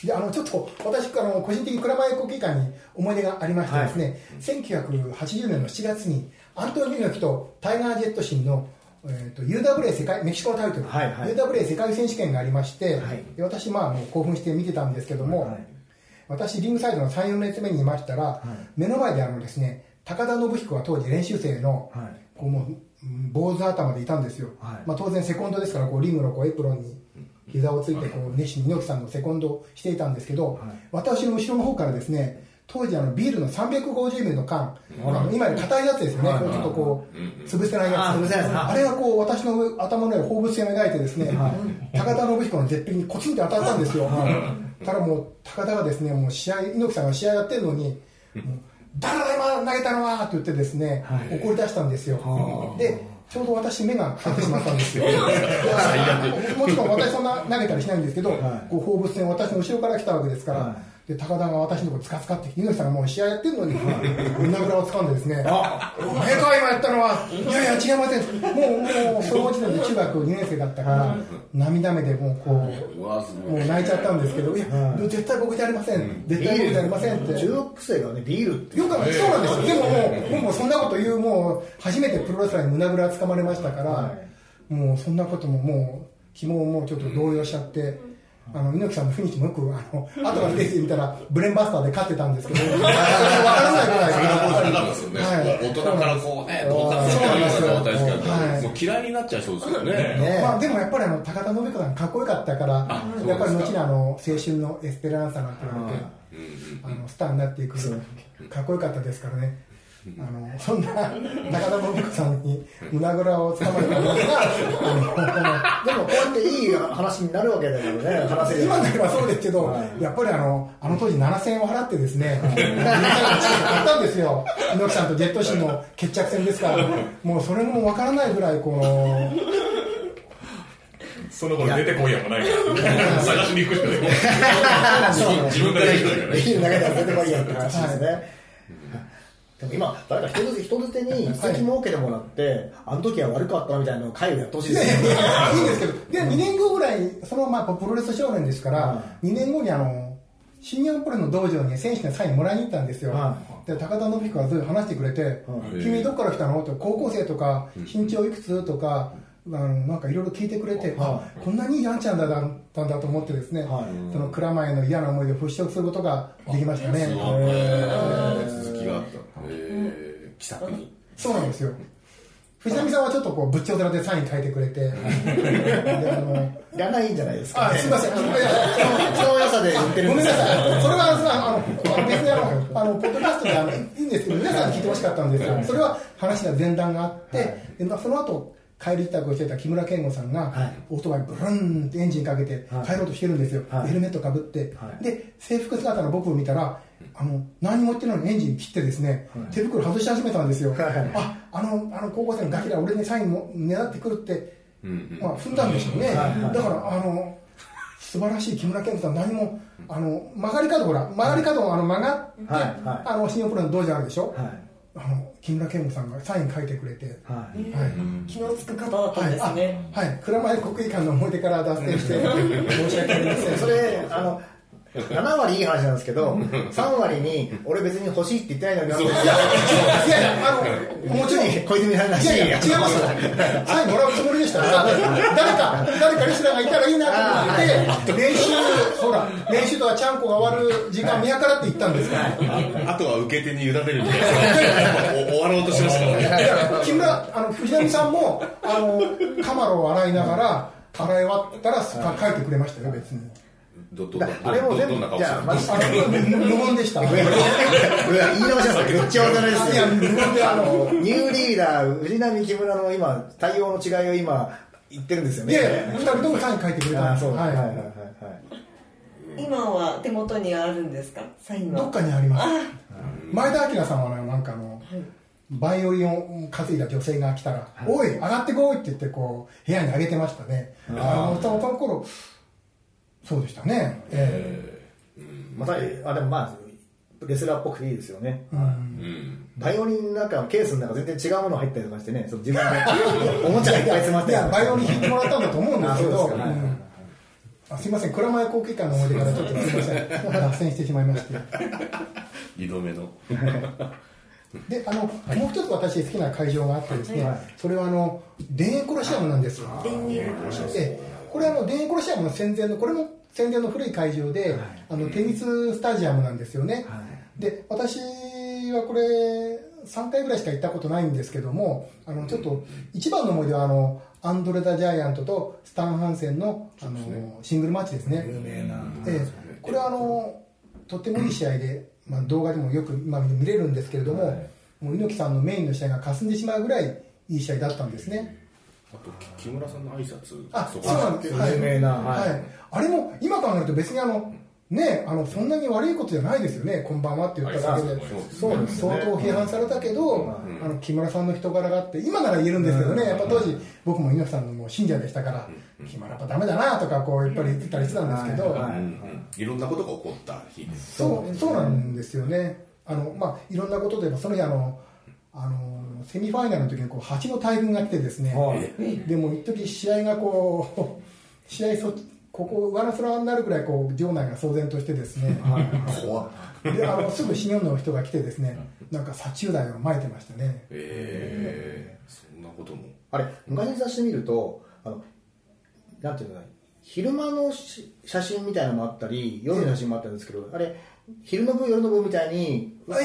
であのちょっと私あの個人的に蔵前国技館に思い出がありましてですね、1980年の7月にアントニオ猪木とタイガー・ジェットシンの、えー、と UWA 世界メキシコのタイトル、はいはい。UWA 世界選手権がありまして、はい。で私まあもう興奮して見てたんですけども、はい私リングサイドの34列目にいましたら、目の前であのですね高田信彦は当時練習生の、はいこうもううん坊主頭でいたんですよ、はい。まあ、当然セコンドですからこうリングのこうエプロンに膝をついてこう熱心に猪木さんのセコンドをしていたんですけど、はい。私の後ろの方からですね当時あのビールの350ミリの缶、あの今より硬いやつですよね、ちょっとこう、潰せないやつ。あれがこう、私の頭の上を放物線を描いてですね、高田信彦の絶壁にコツンって当たったんですよ。ただもう、高田がですね、もう試合、猪木さんが試合やってるのに、誰だ今投げたのはって言ってですね、怒り出したんですよ。で、ちょうど私目が入ってしまったんですよ。もちろん私そんな投げたりしないんですけど、こう放物線を私の後ろから来たわけですから、はで高田が私のところつかつかってきて、猪木さんがもう試合やってるのに、胸ぐらを掴んでですね、お前か今やったのは、いやいや違いません。もう、もう、その時点で中学2年生だったから、涙目でもうこう、もう泣いちゃったんですけど、いや、絶対僕じゃありません。絶対僕じゃありませんって。中学生がね、ビールって。よくそうなんですよ。でももう、もうそんなこと言う、もう、初めてプロレスラーに胸ぐらつかまれましたから、はもうそんなことももう、肝もちょっと動揺しちゃって、あの、猪木さんのフィニッシュもよく、あの、後から出てみたら、ブレンバスターで勝ってたんですけど、わからないぐらいそれがもうなかったですよね、はい。大人からこうね、同活してるような状態ですけど、はい。もう嫌いになっちゃいそうですけどね。ね。まあでもやっぱりあの高田信子さんかっこよかったから、やっぱり後にあの青春のエスペランサなんて言われて、あのスターになっていくかっこよかったですからね。あのそんな高田信子さんに胸ぐらをつかまれたんですが、あのでもこうやっていい話になるわけだ からね。今ではそうですけど、はいやっぱりあのあの当時7000円を払ってですね、買ったんですよ、猪木さんとジェットシンの決着戦ですから、もうそれもわからないぐらいこの。その頃出てこいやもないから、探しに行くしかない。そうね自分から行くしかない。出てこいやって話ですね。でも今、誰か人づて人づてに一席設けてもらって、あの時は悪かったなみたいな会をやってほしいです。ね。いいんですけど、で、2年後ぐらい、そのまあプロレス少年ですから、2年後にあの、新日本プロレスの道場に選手のサインもらいに行ったんですよ。はで、高田信彦がずっと話してくれて、君どこから来たの？って、高校生とか、身長いくつ？とか、あのなんかいろいろ聞いてくれて、あこんなにいいあんちゃんだったんだと思ってですね、はい。その蔵前の嫌な思い出を払拭することができましたね。すごい続きがあった。えー気さくに。そうなんですよ。藤波さんはちょっとこう、仏頂寺でサイン書いてくれて、であのいらないんじゃないですか、あ、ね。すみません。あのいや人の良さで言ってるごめんなさい。それは、あの、別にあの、あの、ポッドキャストであのいいんですけど、皆さんに聞いてほしかったんですよ。それは話が前段があって、でまあその後、帰り支度をしてた木村健吾さんが、はい。オートバイブルンってエンジンかけてはい。帰ろうとしてるんですよ。はい。ヘルメットかぶって、はい。で、制服姿の僕を見たら、あの、何も言ってないのにエンジン切ってですね、手袋外し始めたんですよ。はい。あ、あの、あの高校生のガキら俺にサインも狙ってくるって、うんまあ、踏んだんでしょうね。だから、あの、素晴らしい木村健吾さん、何も、あの、曲がり角、ほら、曲がり角をあの曲がって、あの、新日本プロの道場あるでしょ、はい。あの、木村健吾さんがサイン書いてくれて、はい。はい。気のつく方だったんですね。はい、はい、蔵前国技館の思い出から脱線して、申し訳ありません。それ、あの、7割いい話なんですけど、3割に、俺別に欲しいって言ってないのにいやいや、あの、もちろん、い小泉さんらしいやいや、違いますよ。サインもらうつもりでした から、誰か、誰かリスナーがいたらいいなと思って、練習、ほら、練習とかちゃんこが終わる時間見計らって行ったんですから。あとは受け手に委ねるみたいな。お 終わろうとしましたからね。いや木村あの藤波さんもあのカマロを洗いながら洗い終わったらか書いてくれましたよ別にど、ど、ど、だあれもど、全部どんな顔じゃあまずあの無無言でした。い直しますよ、ぐっちゃおざです。よ。いや無言で。あのニューリーダー、藤波木村の今、対応の違いを今、言ってるんですよね。いやいや二人ともサイン書いてくれた。んですはいはいはいはい。は今は手元にあるんですか？サインい、は。どっかにあります。あ。前田明さんはねなんかあのバイオリンを担いだ女性が来たら「おい上がってこい」って言ってこう部屋にあげてましたね。あのその頃そうでしたね。えまた、あ、でもまあ、レスラーっぽくていいですよね。えうん。うん。バイオリンなんかケースの中全然違うもの入ったりとかしてね、その自分でおもちゃがいっぱい詰まってるいやバイオリン弾いてもらったんだと思うんですけど。すすいません。蔵前国技館の思い出からちょっとすいません脱線してしまいまして。二度目の。であのもう一つ私好きな会場があってですね、はい。それはあの田園コロシアムなんですよ。田園ええ。これはあの田園コロシアムの戦前のこれも戦前の古い会場で、あのテニススタジアムなんですよね、で私はこれ3回ぐらいしか行ったことないんですけどもあのちょっと一番の思い出はあのアンドレ・ダ・ジャイアントとスタン・ハンセンのあのシングルマッチですね。有名な。ええ。これはあのとってもいい試合で、まあ、動画でもよく今見れるんですけれども、はい。もう猪木さんのメインの試合が霞んでしまうぐらいいい試合だったんですね。あと木村さんの挨拶あ、そうなんです。はい。有名なははい。い。あれも今考えると別にあのね、あのそんなに悪いことじゃないですよね。こんばんはって言っただけで。そうね。相当批判されたけど、あの木村さんの人柄があって今なら言えるんですけどね、やっぱ当時僕も猪木さんのもう信者でしたから、木村やっぱダメだなとかこうやっぱり言ってたりしてたんですけど、はいうん。うん。いろんなことが起こった日そうそうなんですよね。あのまあいろんなことでその日あのあのセミファイナルの時にこう蜂の大群が来てですね、はい。でも一時試合がこう 試合そここ上の空になるぐらいこう場内が騒然としてですね、怖っであのすぐ新日本の人が来てですね、なんか殺虫剤を撒いてましたね。え。ー、そんなことも。あれ昔に雑誌見るとあのなんていうのかな昼間のし写真みたいなのもあったり夜の写真もあったんですけど、あれ昼の部夜の部みたいに分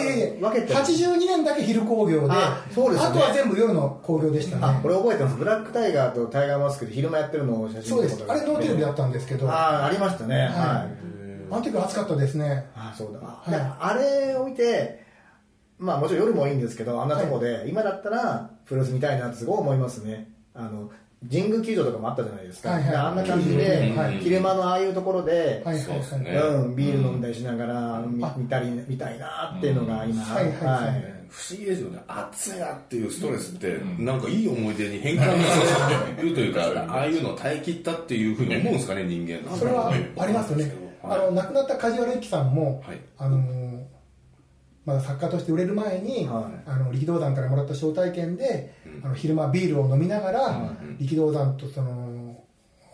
けて82年だけ昼工業であそうですよね。あとは全部夜の工業でしたね。あこれ覚えてます。ブラックタイガーとタイガーマスクで昼間やってるのを写真そうです。あれノーテレビだっったんですけど。あああありましたね。はい、の時は暑かったですね。あそうだ、はい。であれを見てまあもちろん夜もいいんですけどあんなとこで、今だったらプロレス見たいなってすごい思いますね。あの神宮球場とかもあったじゃないですか、はいはい。であんな感じうでんはい。昼間のああいうところで、はいはいそうですね。うん、ビール飲んだりしながら見たり見たいなっていうのが今、はいはいはい。不思議ですよね。暑いなっていうストレスって、なんかいい思い出に変換させるというか ああいうのを耐え切ったっていうふうに思うんですかね人間それはありますよね、あの亡くなった梶原由紀さんも、はい。あのーまだ作家として売れる前に、はい。あの力道山からもらった招待券で、あの昼間ビールを飲みながら、力道山とその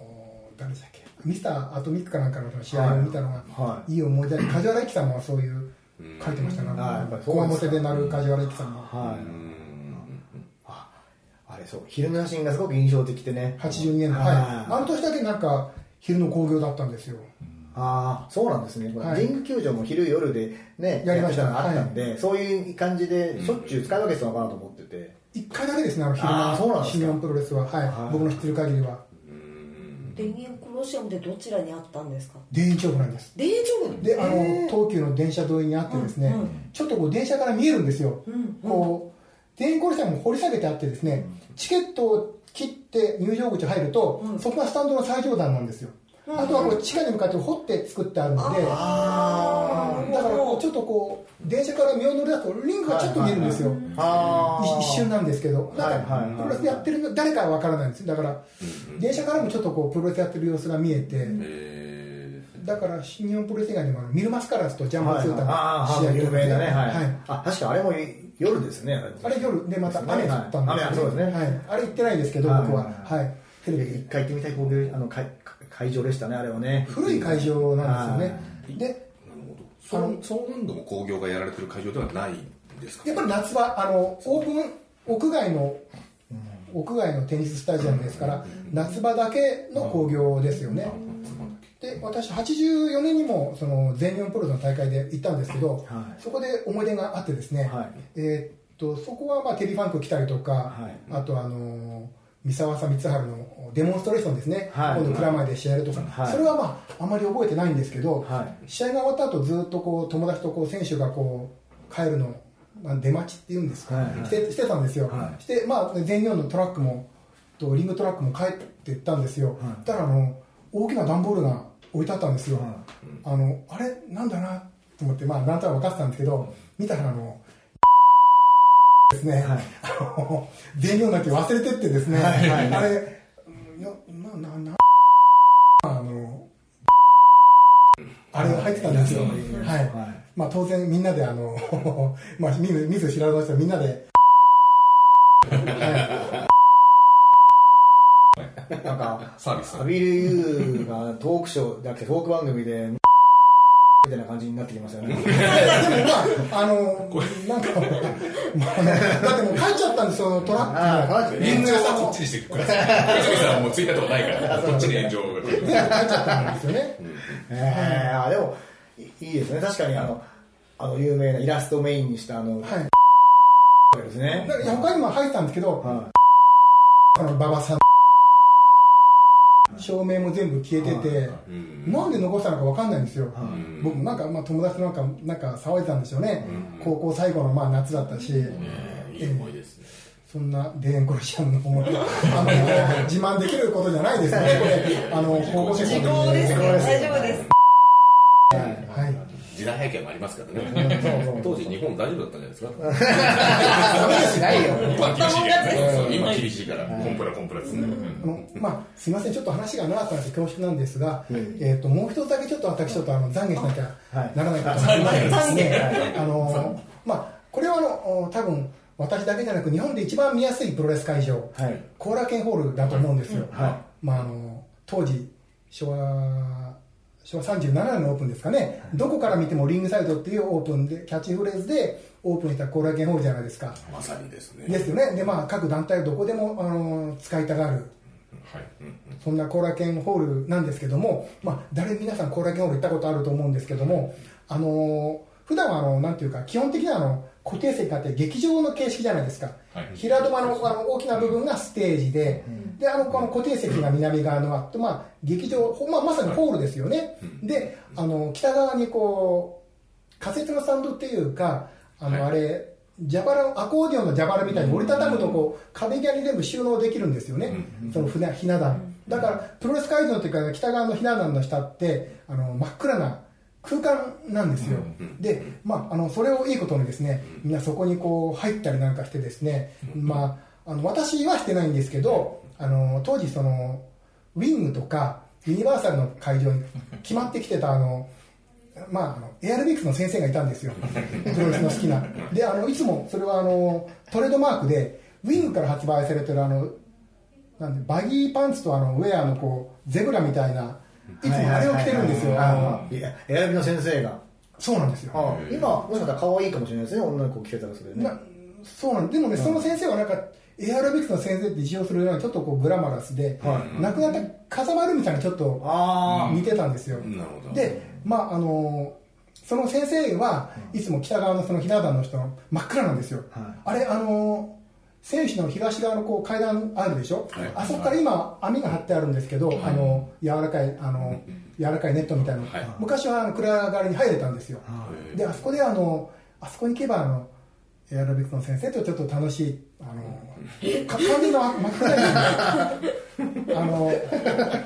お誰でしたっけ？ミスターアトミックかなんかの試合を見たのが、はい。い、い思い出。で梶原由紀さんもそういう書いてましたねあやっぱりそうこわもてでなる梶原由紀さんも。はい。ああれそう。昼の写真がすごく印象的でね。82年の、はい、あの年だけなんか昼の興行だったんですよああそうなんですね、はい。神宮球場も昼夜でねやりました。のがあったんで、そういう感じでしょっちゅう使い分けてたのかなと思ってて、一回だけですねあの昼あーそうなんですか。の新日本プロレスは、はい。はい。僕の知ってる限りは。田園コロシアムでどちらにあったんですか？田園調布なんです。田園調布であの東急の電車沿いにあってですね、うん。うんちょっとこう電車から見えるんですよ、うん。こう田園コロシアムも掘り下げてあってですね、チケットを切って入場口入ると、うん。そこがスタンドの最上段なんですよ、あとはこう地下に向かって掘って作ってあるので、あー。だからこうちょっとこう電車から身を乗り出すとリングがちょっと見えるんですよ、ああ一一瞬なんですけど、なんかはいはいはい。プロレスやってる誰かは分からないんですだから、電車からもちょっとこうプロレスやってる様子が見えて、えだから新日本プロレス以外にもミルマスカラスとジャンマツータああの試合有名だね。はい、はい。あ確かあれも夜ですね。あれ夜。でまた雨降ったんですよ、雨そうですね。はい、あれ行ってないですけど、はい。僕は、はい、テレビで一回行ってみたい。工業あの会会場でしたねあれはね。古い会場なんですよね、でなるほど。そうそう何度も興行がやられてる会場ではないんですか？やっぱり夏はあのオープン屋外の屋外のテニススタジアムですから、夏場だけの興行ですよね、で私84年にもその全日本プロの大会で行ったんですけど、はい。そこで思い出があってですね、はい。えーっとそこはまあテリーファンク来たりとか、はい。あとあの三沢さん光晴のデモンストレーションですね、はい。今度蔵前で試合やるとか、はい。それはまああまり覚えてないんですけど、はい。試合が終わった後ずっとこう友達とこう選手がこう帰るの、まあ、出待ちっていうんですか、はい。はいしてしてたんですよ、はい。してまあ全日本のトラックもとリングトラックも帰っていったんですよ、はい。そしたらあの大きな段ボールが置いてあったんですよ、はい。あのあれなんだなと思ってまあなんとなく分かってたんですけど見たらあのですね、はい。あの全日本だけ忘れてってですね、はい。はい。あれななななあのあれが入ってたんですよ、ははい。い。まあ、当然みんなであの、まあ、見ず見ず知らずの人はみんなで、はなんかサービス。アビル・ユーがトークショーだっけトーク番組でみたいな感じになってきましたよね。い、でもまああのなんか、まあね、だってもう帰っちゃったんですよトラック炎上はこっちにしてください。さんはもうツイッターとかないから。こっちに炎上が来る全部帰っちゃったんですよね。えー、あでもいいいですね。確かにあのあの有名なイラストメインにしたあの、はい。ですね。他にも入ってたんですけど、はあの馬場さん照明も全部消えてて、なんで残したのか分かんないんですよ、僕もなんか、まあ、友達となんかなんか騒いでたんでしょうね、高校最後のまあ夏だったし、いい思いですね。そんな田園コロシアムの思い出あんまりこう自慢できることじゃないですね、これ、あの高校生時効ですね。大丈夫です。はい、時代背景もありますからね。当時日本大丈夫だったんじゃないですか？ないよ。今は厳しいから。コンプラコンプラですね。あのまあ、すみません、ちょっと話が長かったので恐縮なんですが、えー、ともう一つだけちょっと私、ちょっとあの懺悔しなきゃならないことがあります。ね、あのまあ、これはあのお多分私だけじゃなく、日本で一番見やすいプロレス会場、はい。後楽園ホールだと思うんですよ、はまあ、あの当時昭和、昭和37年のオープンですかね、どこから見てもリングサイドっていうオープンで、キャッチフレーズでオープンした後楽園ホールじゃないですか。まさにですね。ですよね、でまあ、各団体どこでもあの使いたがる。はい。そんな後楽園ホールなんですけども、まあ、誰皆さん後楽園ホール行ったことあると思うんですけども、あのー普段はあのなんていうか基本的にはあの固定席があって劇場の形式じゃないですか、はい。平戸間のあの大きな部分がステージで、であのこの固定席が南側のあって、まあ、劇場、ほまあ、まさにホールですよね、であの北側にこう仮設のスタンドっていうかあの、はい。あれ蛇腹アコーディオンの蛇腹みたいに折りたたむとこう壁際に全部収納できるんですよね、そのひなひな壇だからプロレス会場というか北側のひな壇の下ってあの真っ暗な空間なんですよ、で、まあ、あのそれをいいことにですねみんなそこにこう入ったりなんかしてですね、まあ、あの私はしてないんですけどあの当時そのウィングとかユニバーサルの会場に決まってきてたあのまあ、あのエアロビクスの先生がいたんですよ、プロレスの好きな。で、あのいつもそれはあのトレードマークで、ウィングから発売されてるあのなんでバギーパンツとあのウェアのこうゼブラみたいな、いつもあれを着てるんですよ。いやエアロビの先生が。そうなんですよ。あ今もしかしたら可愛いかもしれないですね。女の子着てたらそれね。なそうなんでもね、その先生はなんか、エアロビクスの先生って一応するようなちょっとこうグラマラスで、はい。亡くなった風間るみさんにちょっとあ似てたんですよ。で、まああのその先生はいつも北側のそのひな壇の人の真っ暗なんですよ。はい。あれ、あの選手の東側のこう階段あるでしょ、はい。あそこから今網が張ってあるんですけど、あの柔らかいあの柔らかいネットみたいなの、はい。昔はあの暗がりに入れたんですよ。はい。であそこであのあそこに行けばあのエアロビクスの先生とちょっと楽しいあのか完全な真っ暗にあの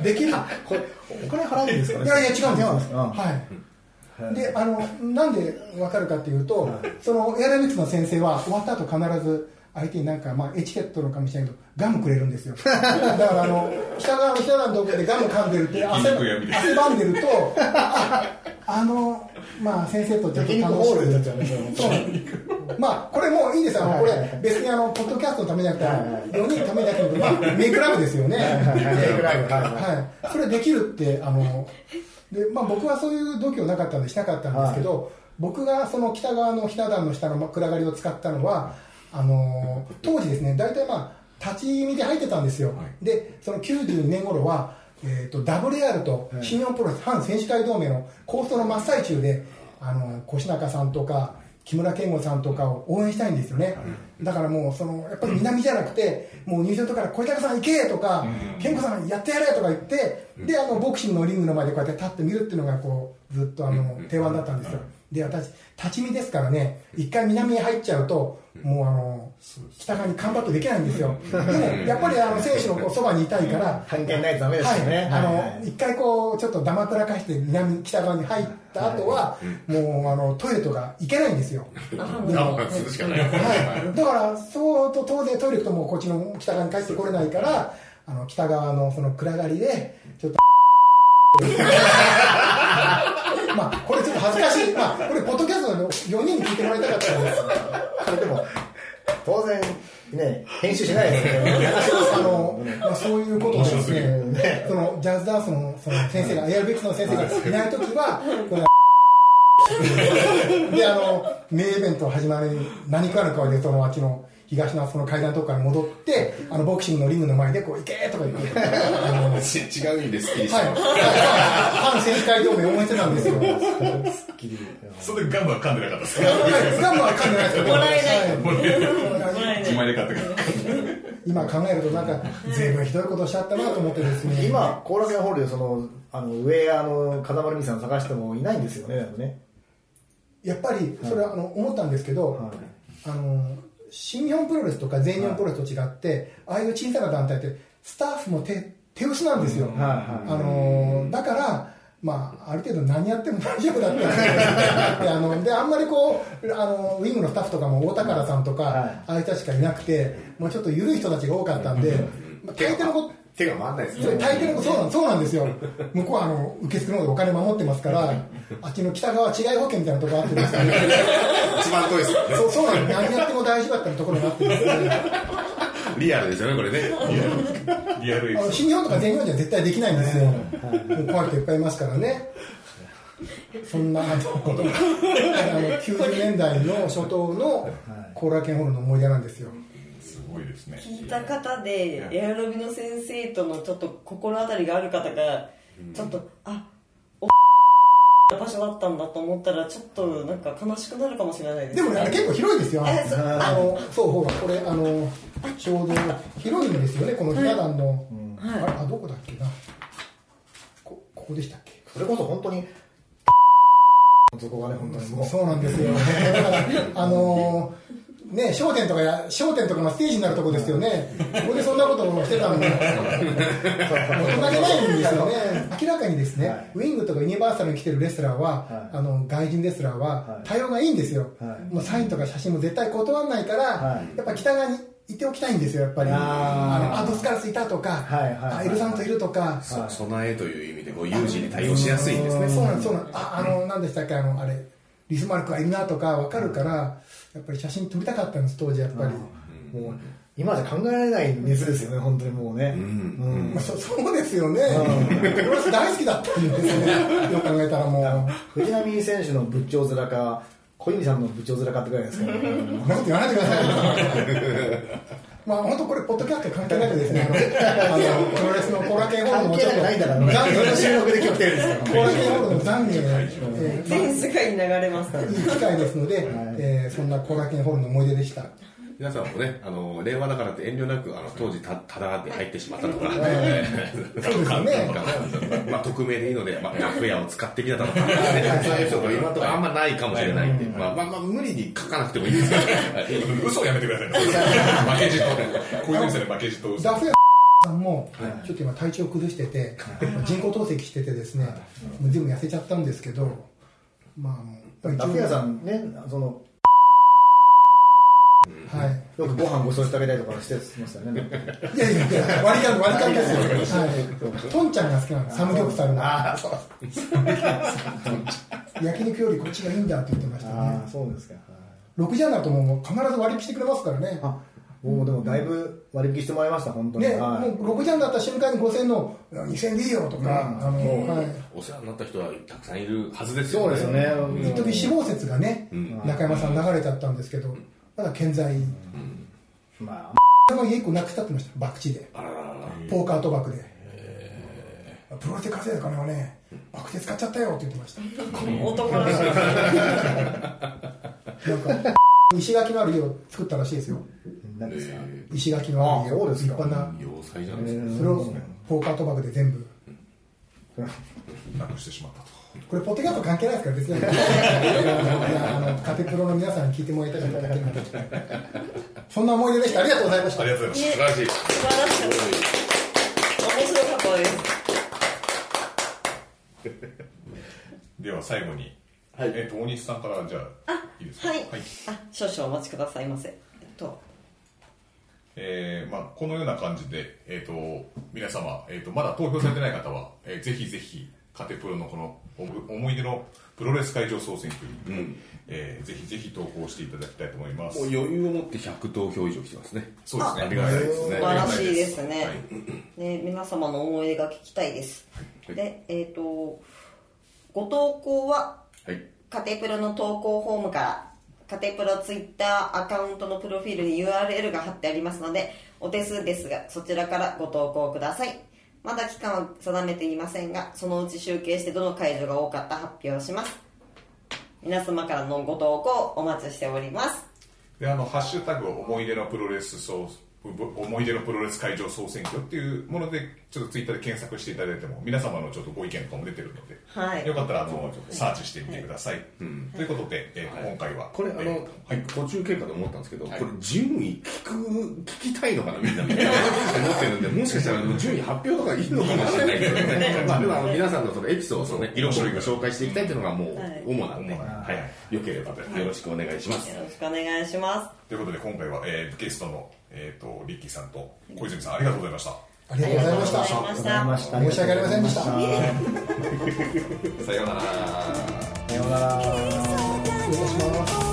できる。これお金払うんですかね？いやいや違うんです。ようんはい。であのなんで分かるかっていうと、そのエアロビクスの先生は終わった後必ず相手になんか、まあ、エチケットのかもしれないけどガムくれるんですよ。だからあの北側の北側のところでガム噛んでるって汗ばんでるとああのまあ先生とちょっと楽しく。ホールになっちゃうねそうなんですまあこれもういいですよ、あのこれ別にあのポッドキャストのためじゃなくて、はいはい4人のためじゃなくて、まあ、メイクラブですよね、はいはいメイクラブ。はい。はいはい、それできるってあので、まあ、僕はそういう度胸なかったんでしなかったんですけど、僕がその北側のひな壇の下の暗がりを使ったのはあの当時ですね大体まあ立ち見で入ってたんですよ、でその92年頃はえー、と WR と新日本プロレス反選手会同盟の構想の真っ最中であの越中さんとか木村健吾さんとかを応援したいんですよね、だからもうそのやっぱり南じゃなくてもう入場とから小高さん行けとか、健吾さんやってやれとか言って、であのボクシングのリングの前でこうやって立って見るっていうのがこうずっとあの定番だったんですよ、で私立ち見ですからね一回南へ入っちゃうともうあの北側にカンバットできないんですよ。でもやっぱりあの選手のそばにいたいから関係ないとダメですよね。はい、あの、一回こうちょっとだまくらかして南北側に入った後は、もうあのトイレとか行けないんですよ。でするしかない。はい、だからそうと当然トイレ行くともうこっちの北側に帰ってこれないからあの北側のその暗がりでちょっと まあこれちょっと恥ずかしい、まあ、これポッドキャストの4人に聞いてもらいたかったんです。これでも当然ね編集しないですよね。あの、まあ、そういうことをですねねそのジャズダンスのその先生がエアロビクスの先生がいない時はこのであの名イベント始まる何かの顔でそのあっちの東のその階段のとこから戻ってあのボクシングのリングの前でこう行けとか言って違う意味で好きにした反選手会同盟応援してたんですよ。すっきりそれでガムは噛んでなかったですか？ガムは噛んでないですけど。もらえない。はもらえ自ない。前で買ってから。今考えるとなんか、随分ひどいことをしちゃったなと思ってですね。今後楽園ホールでそのあのウェアの風間ルミさん探してもいないんですよねでもね。やっぱり、それはあの思ったんですけど、はい。あの、新日本プロレスとか全日本プロレスと違って、ああいう小さな団体って、スタッフも手手薄なんですよ。あのだから、まあ、ある程度何やっても大丈夫だったん であのであんまりこうあのウィングのスタッフとかも大宝さんとか、はい。ああいう人しかいなくてもうちょっと緩い人たちが多かったんで、まあ、大抵のこと手が回んないですそ大抵のそうなんそうなんですよ。向こうはあの受付の方でお金守ってますからあっちの北側違い保険みたいなところあってですね一番遠いですよね。そうそうなんです。何やっても大丈夫だったところがあってです。ねリアルですよねこれね。リアル。エピソーあの新日本とか全日本じゃ絶対できないんですよ、もう怖い人いっぱいいますからね。そんなあのあの90年代の初頭の後楽園ホールの思い出なんですよごいですね聞いた方でエアロビの先生とのちょっと心当たりがある方がちょっとあお場所だったんだと思ったらちょっとなんか悲しくなるかもしれないですでもね、結構広いですよ。あの、そう、ほら、これ、あの、ちょうど広いんですよね、このひな壇の。あれあ、どこだっけな。こ、ここでしたっけ？それこそ本当に そこがね本当にもうそうなんですよ。だから、あのね、商店とかや、商店とかのステージになるとこですよね。ここでそんなことをしてた のに、大人げないんですよね。明らかにですね、はい。ウィングとかユニバーサルに来てるレスラーは、はい。あの、外人レスラーははい。対応がいいんですよ。はい。もうサインとか写真も絶対断らないから、はい。やっぱ北側にいておきたいんですよ、やっぱり。あー。あの、あドスカラスいたとか、はいはいはいあエルさんといるとか、そ備えという意味でこう有事に対応しやすいんですね。そうなんです、そうなんです。あ、あの、何でしたっけ、あの、あれ、リスマルクがいるなとかわかるから、やっぱり写真撮りたかったんです、当時やっぱり。もう今じゃ考えられない熱ですよね本当にもうね、うんうんまあ、そ そうですよね。プロレス大好きだったんですよね。よく考えたらもう。藤波選手の仏頂面か小泉さんの仏頂面かってぐらいですから、ね、なこと言わないでくださいよ。まあ本当これ、ポッドキャスト関係なくですね、あの、プロレスの後楽園ホール関係のちょっと、ないんだから懺この悔収録で今日来てるんですから後楽園ホールの懺悔、えーまあ全世界に流れますからいい機会ですので、えーそんな後楽園ホールの思い出でした。皆さんもねあの令和だからって遠慮なくあの当時たただで入ってしまったとか、そうですよね。まあ、匿名でいいので、まあ、ラフェアを使ってきたとか、ね、そういう人が今のところあんまないかもしれないんで、まあ、まあ、まあ、無理に書かなくてもいいですけど、嘘をやめてくださいね。負けじと。小泉さんに負けじと。嘘ダフェアさんも、ちょっと今体調崩してて、人工透析しててですね、もう全部痩せちゃったんですけど、まあもう、ダフ屋さんねそのはい。よくご飯ご馳走してあげたりとかしてましたよねいやいやいや、割り勘、割り勘ですよ。はい。トンちゃんが好きなの、サムギョプサルの。ああそう焼肉よりこっちがいいんだって言ってましたあねあ。そうですか6時半になるともう必ず割引してくれますからね。あもうでもだいぶ割引してもらいました本当に、ね、はいもう6時半になった瞬間に5000の2000円でいいよとか、あの、はい。お世話になった人はたくさんいるはずですよそうですよね、一時死亡説がね、ん中山さん流れちゃったんですけど、まだ健在。まの家一個なくしたってました、博打で。ポーカー賭博で。プロレスで稼いだ金はね、博打で使っちゃったよって言ってました。男らしいなんか、石垣のある家を作ったらしいですよ。あ何ですか、石垣のある家を立派な。要塞じゃないですか、それをポーカー賭博で全部。なくしてしまったとこれ、ポッドキャスト関係ないですから、別に。の、カテプロの皆さんに聞いてもらいたかっただけなんで。そんな思い出でした。ありがとうございました。あり。がとうございます。素晴らしい。素晴らしかった面白かったです。では最後に、はい。えっと大西さんからじゃあいいですか？はい、あ少々お待ちくださいませ。えっと。えーまあ、このような感じで、えー、と皆様、えー、とまだ投票されてない方は、えーぜひぜひカテプロのこのお思い出のプロレス会場総選挙に、うん。えーぜひぜひ投稿していただきたいと思います。もう余裕を持って100投票以上来てますね。そうですね。ありがたいですね。素晴らしいですね、はい。ね皆様の思い出が聞きたいです、はい。でえっ、とご投稿ははい。カテプロの投稿フォームからカテプロツイッターアカウントのプロフィールに URL が貼ってありますのでお手数ですがそちらからご投稿くださいまだ期間は定めていませんがそのうち集計してどの会場が多かった発表します。皆様からのご投稿お待ちしております。であのハッシュタグ思い出のプロレス総思い出のプロレス会場総選挙っていうものでちょっとツイッターで検索していただいても皆様のちょっとご意見とかも出てるので、はい。よかったらあのサーチしてみてください、ということで、えーはい。今回は。これあの、えーはい。途中経過で思ったんですけど、はい。これ順位聞く聞きたいのかなみんな。みたいな思ってるんでもしかしたら順位発表とかいいのかもしれないけどね。まあでもあの皆さんのそのエピソードをね色々紹介していきたいというのがもうはい。主なんで、主なはい、よければよろしくお願いします、よろしくお願いしまということで今回は、えーゲストの、えー、とリッキーさんと小泉さんありがとうございました。ありがとうございました。申し訳ありませんでした。さようなら。さようなら。失礼します